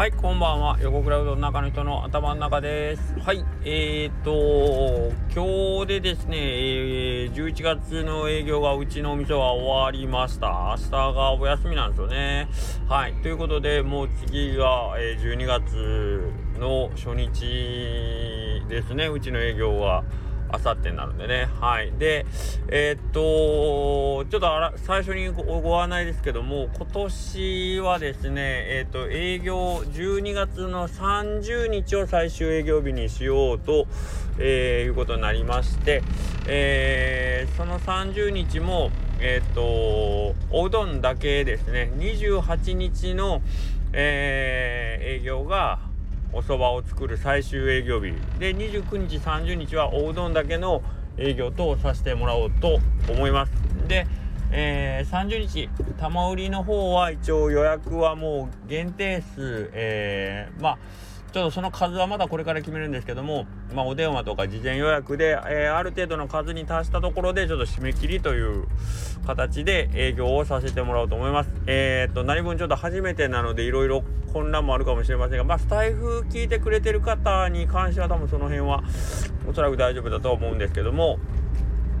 はい、こんばんは。横クラウドの中の人の頭の中です。はい、えーと、今日でですね、えー、11月の営業がうちのお店は終わりました。明日がお休みなんですよね。はい、ということで、もう次が、えー、12月の初日ですね、うちの営業は。あさってになるんでね。はい。で、えー、っと、ちょっとあら最初にご案内ですけども、今年はですね、えー、っと、営業12月の30日を最終営業日にしようと、えー、いうことになりまして、えー、その30日も、えっと、おうどんだけですね、28日の、え、営業が、お蕎麦を作る最終営業日。で29日30日はおうどんだけの営業とさせてもらおうと思います。で、えー、30日玉売りの方は一応予約はもう限定数、えー、まあちょっとその数はまだこれから決めるんですけども、まあ、お電話とか事前予約で、えー、ある程度の数に達したところでちょっと締め切りという形で営業をさせてもらおうと思います。えー、っと何分ちょっと初めてなのでいろいろ混乱もあるかもしれませんが、まあ、スタイフ聞いてくれてる方に関しては多分その辺はおそらく大丈夫だと思うんですけども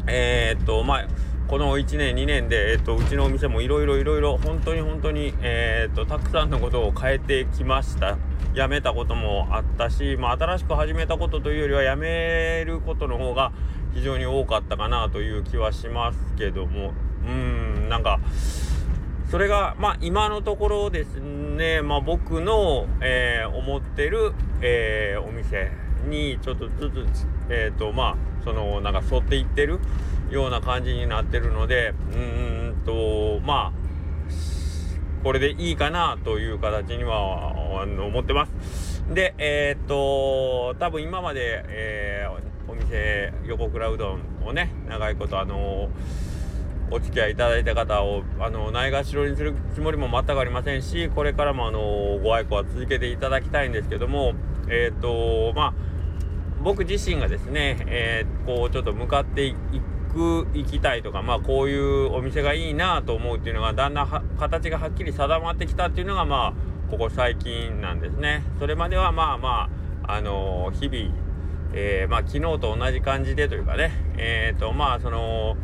えー、っとまあこの1年2年で、えっと、うちのお店もいろいろいろいろ本当に本当に、えー、っとたくさんのことを変えてきました辞めたこともあったし、まあ、新しく始めたことというよりは辞めることの方が非常に多かったかなという気はしますけども。うんなんかそれがまあ今のところですね、まあ、僕の、えー、思ってる、えー、お店にちょっとずつえっ、ー、とまあそのなんか沿っていってるような感じになってるのでうんとまあこれでいいかなという形には思ってます。で、えー、っと、多分今まで、えー、お店、横倉うどんをね、長いこと、あのお付き合いいただいた方を、あのないがしろにするつもりも全くありませんし、これからも、あのご愛顧は続けていただきたいんですけども、えー、っと、まあ、僕自身がですね、えー、こう、ちょっと向かっていく行きたいとかまあこういうお店がいいなと思うっていうのがだんだん形がはっきり定まってきたっていうのがまあここ最近なんですね。それまではまあまああのー、日々、えー、まあ昨日と同じ感じでというかねえっ、ー、とまあその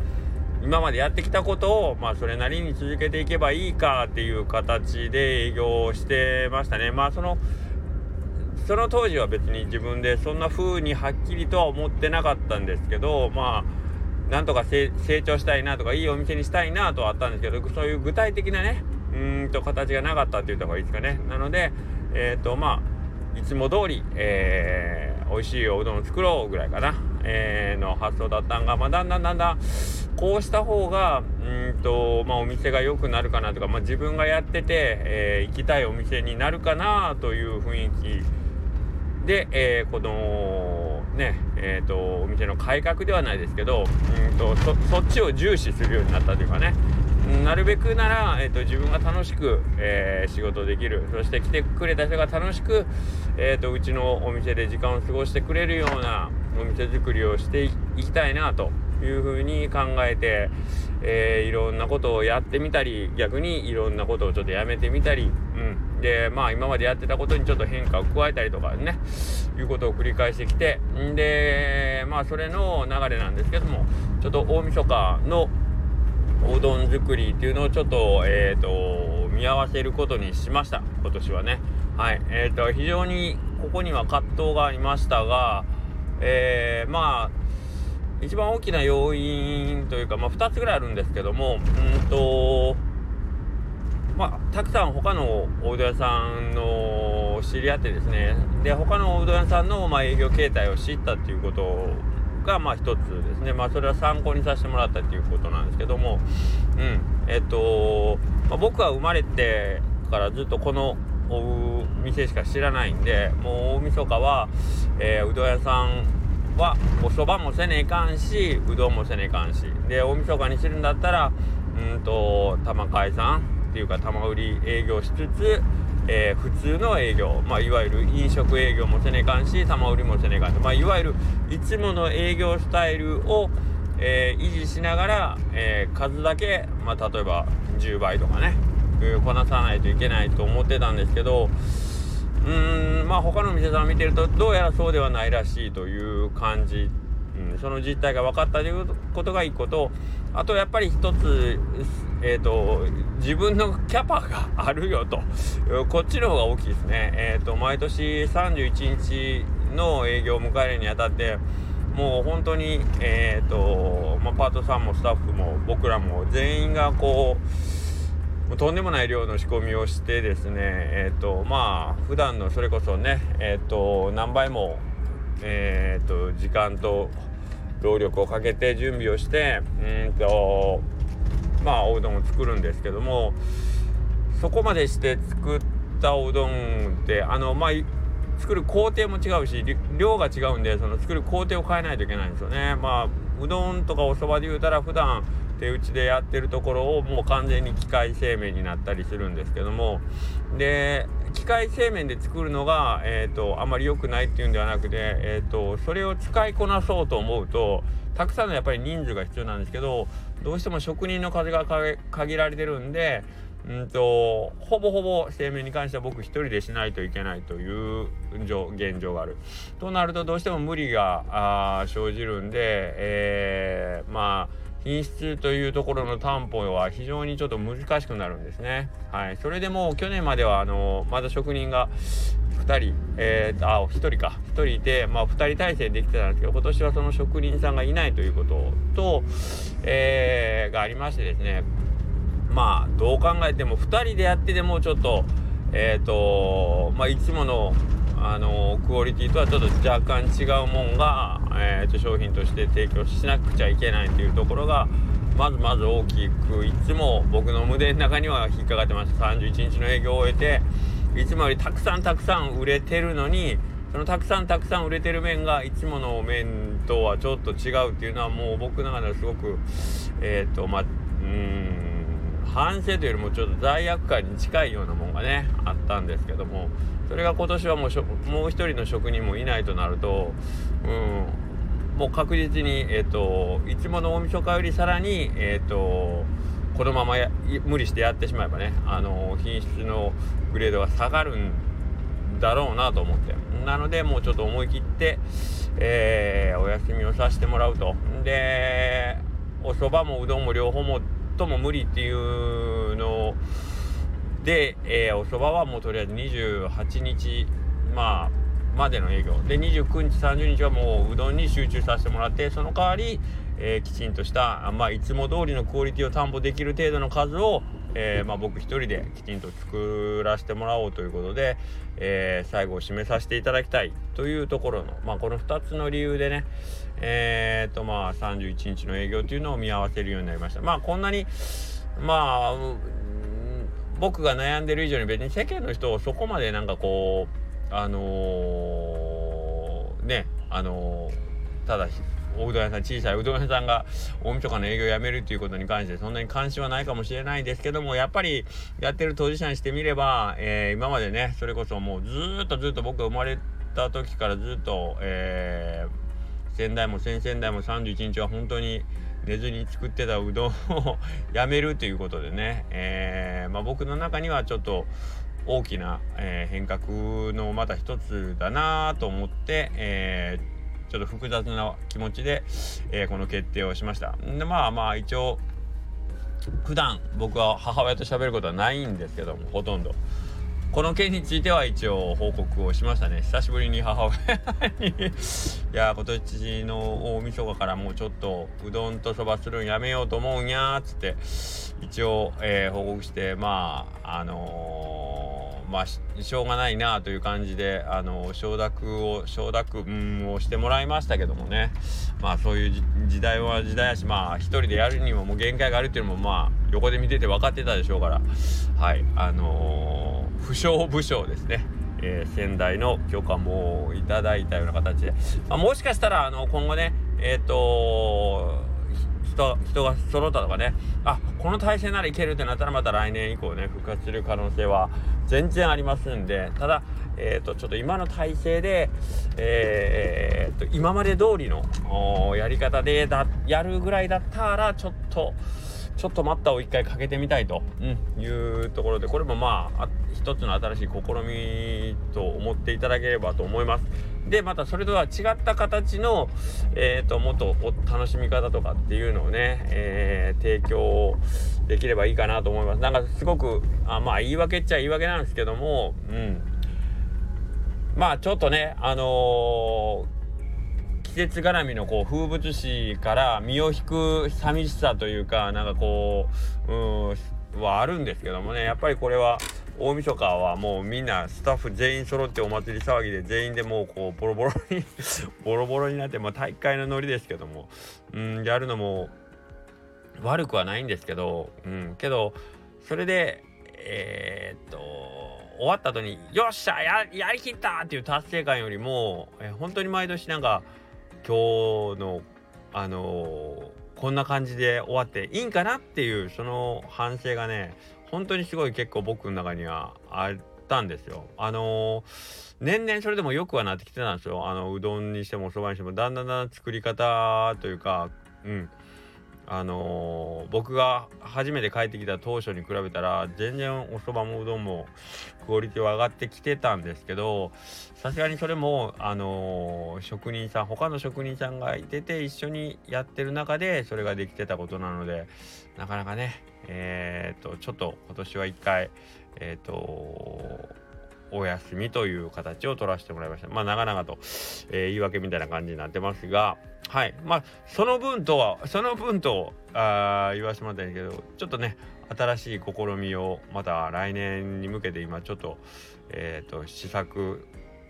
今までやってきたことをまあそれなりに続けていけばいいかっていう形で営業してましたね。まあそのその当時は別に自分でそんな風にはっきりとは思ってなかったんですけどまあなんとか成長したいなとかいいお店にしたいなとはあったんですけどそういう具体的なねうんと形がなかったって言った方がいいですかね。なのでえっ、ー、とまあいつも通り、えー、美味しいおうどんを作ろうぐらいかな、えー、の発想だったんが、まあ、だんだんだんだんこうした方がうんと、まあ、お店が良くなるかなとか、まあ、自分がやってて、えー、行きたいお店になるかなという雰囲気で、えー、このねえーと、お店の改革ではないですけどうんとそっちを重視するようになったというかね。なるべくなら、えーと、自分が楽しく、えー、仕事できる。そして来てくれた人が楽しく、えーと、うちのお店で時間を過ごしてくれるようなお店作りをしていきたいなというふうに考えて、えー、いろんなことをやってみたり逆にいろんなことをちょっとやめてみたり、でまあ今までやってたことにちょっと変化を加えたりとかねいうことを繰り返してきてんでまあそれの流れなんですけどもちょっと大晦日のおうどん作りっていうのをちょっとえっ、ー、と見合わせることにしました今年はね。はい。えっ、ー、と非常にここには葛藤がありましたがえー、まあ一番大きな要因というか、まあ、2つぐらいあるんですけども、うんと、まあ、たくさん他のおうどん屋さんの知り合ってですね、で、他のおうどん屋さんの、まあ、営業形態を知ったっていうことが、まあ、一つですね。まあ、それは参考にさせてもらったっていうことなんですけども、うん、えっと、まあ、僕は生まれてからずっとこのお店しか知らないんで、もう大晦日は、えー、うどん屋さんはお蕎麦もせねえかんしうどんもせねえかんしで大晦日にするんだったらうんと玉海さんっていうか玉売り営業しつつ、えー、普通の営業、まあ、いわゆる飲食営業もせねかんし玉売りもせねかんと、まあ、いわゆるいつもの営業スタイルを、えー、維持しながら、えー、数だけ、まあ、例えば10倍とかねこなさないといけないと思ってたんですけどうんまあ他の店さん見てるとどうやらそうではないらしいという感じ、うん、その実態が分かったということが一個とあとやっぱり一つえーと、自分のキャパがあるよと。こっちの方が大きいですね、えーと、毎年31日の営業を迎えるにあたってもう本当に、えーとまあ、パートさんもスタッフも僕らも全員がこうとんでもない量の仕込みをしてですねえっ、とまあ普段のそれこそねえっ、と何倍もえっ、と時間と労力をかけて準備をしてうんとまあおうどんを作るんですけどもそこまでして作ったおうどんってあのまあ作る工程も違うし量が違うんでその作る工程を変えないといけないんですよね。まあうどんとかおそばで言うたら普段手打ちでやってるところをもう完全に機械製麺になったりするんですけどもで機械製麺で作るのが、えーと、あまり良くないっていうんではなくて、えーと、それを使いこなそうと思うとたくさんのやっぱり人数が必要なんですけどどうしても職人の数が限られてるんでうんとほぼほぼ製麺に関しては僕一人でしないといけないという現状がある。となるとどうしても無理が生じるんで、えー、まあ品質というところの担保は非常にちょっと難しくなるんですね。はい、それでもう去年まではあのまだ職人が2人、えー、あ1人か。1人いて、まあ、2人体制できてたんですけど今年はその職人さんがいないということと、えー、がありましてですね。まあどう考えても2人でやってでもちょっとえっ、ー、とまあいつものあのクオリティとはちょっと若干違うもんが、えー、と商品として提供しなくちゃいけないというところがまずまず大きくいつも僕の胸の中には引っかかってました。31日の営業を終えていつもよりたくさんたくさん売れてるのにそのたくさんたくさん売れてる麺がいつもの麺とはちょっと違うっていうのはもう僕の中ではすごくえっ、ー、とまあうん反省というよりもちょっと罪悪感に近いようなもんがねあったんですけどもそれが今年はもうもう一人の職人もいないとなると、うん、もう確実に、えーと、いつもの大晦日よりさらに、えーと、このまま無理してやってしまえばね、あの品質のグレードが下がるんだろうなと思って。なのでもうちょっと思い切って、えー、お休みをさせてもらうと。でお蕎麦もうどんも両方もとも無理っていうので、えー、おそばはもうとりあえず28日まあまでの営業。で29日30日はもううどんに集中させてもらってその代わり、えー、きちんとしたまあいつも通りのクオリティを担保できる程度の数を、えー、まあ、僕一人できちんと作らせてもらおうということで、えー、最後を締めさせていただきたいというところの、まあ、この2つの理由でねえー、とまあ31日の営業というのを見合わせるようになりました。まあこんなにまあ僕が悩んでる以上に別に世間の人をそこまでなんかこうあのー、ねあのー、ただおうどん屋さん小さいうどん屋さんが大晦日の営業をやめるっていうことに関してそんなに関心はないかもしれないですけどもやっぱりやってる当事者にしてみれば、えー、今までねそれこそもうずっとずっと僕が生まれた時からずっと、えー、先代も先々代も31日は本当に寝ずに作ってたうどんをやめるということでね、えー、まあ、僕の中にはちょっと大きな、えー、変革のまた一つだなと思って、えー、ちょっと複雑な気持ちで、えこの決定をしました。でまあまあ一応普段僕は母親と喋ることはないんですけどもほとんど。この件については一応報告をしましたね久しぶりに母親に いや今年の大晦日からもうちょっとうどんとそばするんやめようと思うんやっつって一応、えー、報告してまああのー、まあしょうがないなという感じであの承諾を承諾をしてもらいましたけどもね。まあそういう時代は時代やしまあ一人でやるにももう限界があるっていうのもまあ横で見てて分かってたでしょうから。はいあのー不詳不詳ですね、えー、先代の許可もいただいたような形で、まあ、もしかしたらあの今後ねえっ、ー、と人人が揃ったとかね。あこの体制ならいけるってなったらまた来年以降ね復活する可能性は全然ありますんで。ただえーと、ちょっと今の体制で、えー、と今まで通りのやり方でだやるぐらいだったらちょっとちょっと待ったを一回かけてみたいと、いうところでこれもまあ一つの新しい試みと思っていただければと思います。でまたそれとは違った形の、えーと、もっと楽しみ方とかっていうのをね、えー、提供できればいいかなと思います。なんかすごくあまあ言い訳っちゃ言い訳なんですけども、うん、まあちょっとねあのー季節絡みのこう風物詩から身を引く寂しさというかなんかこううんはあるんですけどもねやっぱりこれは大晦日はもうみんなスタッフ全員揃ってお祭り騒ぎで全員でもうこうボロボロに ボロボロになってまあ大会のノリですけどもうんやるのも悪くはないんですけどうんけどそれでえー、っと終わった後に「よっしゃややりきった!」っていう達成感よりも、え本当に毎年なんか今日のあのー、こんな感じで終わっていいんかなっていうその反省がね本当にすごい結構僕の中にはあったんですよ。あのー、年々それでもよくはなってきてたんですよ。あのうどんにしてもそばにしてもだんだんだん作り方というかうんあのー、僕が初めて帰ってきた当初に比べたら全然おそばもうどんもクオリティは上がってきてたんですけどさすがにそれも、あのー、職人さん他の職人さんがいてて一緒にやってる中でそれができてたことなのでなかなかねえー、っとちょっと今年は一回え、っとお休みという形を取らせてもらいました。まあ長々と、えー、言い訳みたいな感じになってますが、はい。まあその分とは、その分とあ言わせてもらったんですけど、ちょっとね、新しい試みをまた来年に向けて今ちょっと、えっ、ー、と、試作、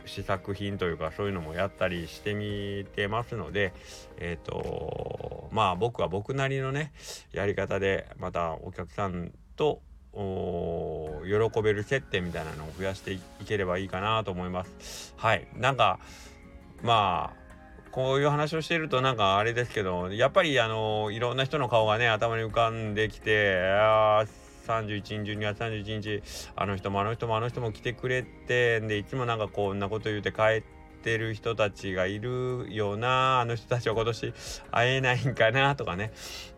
試作品というかそういうのもやったりしてみてますのでえっ、ー、とまあ僕は僕なりのねやり方でまたお客さんと喜べる接点みたいなのを増やしていければいいかなと思います。はい。なんか、まあ、こういう話をしているとなんかあれですけど、やっぱりあの、いろんな人の顔がね、頭に浮かんできて、あ31日、12月31日、あの人もあの人もあの人も来てくれて、で、いつもなんかこんなこと言うて帰ってる人たちがいるよなあの人たちは今年会えないんかなとかね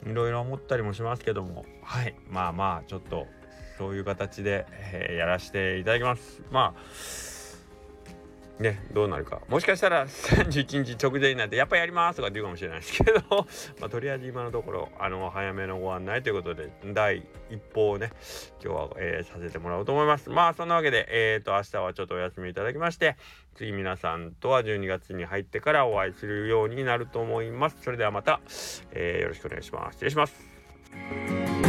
いろいろ思ったりもしますけどもはいまあまあちょっとそういう形で、えー、やらせていただきます。まあね、どうなるか。もしかしたら31日直前になって、やっぱやりますとか言うかもしれないですけど まあ、とりあえず今のところ、あの、早めのご案内ということで、第一報をね、今日は、えー、させてもらおうと思います。まあ、そんなわけで、えっ、ー、と、明日はちょっとお休みいただきまして、次皆さんとは12月に入ってからお会いするようになると思います。それではまた、え、よろしくお願いします。失礼します。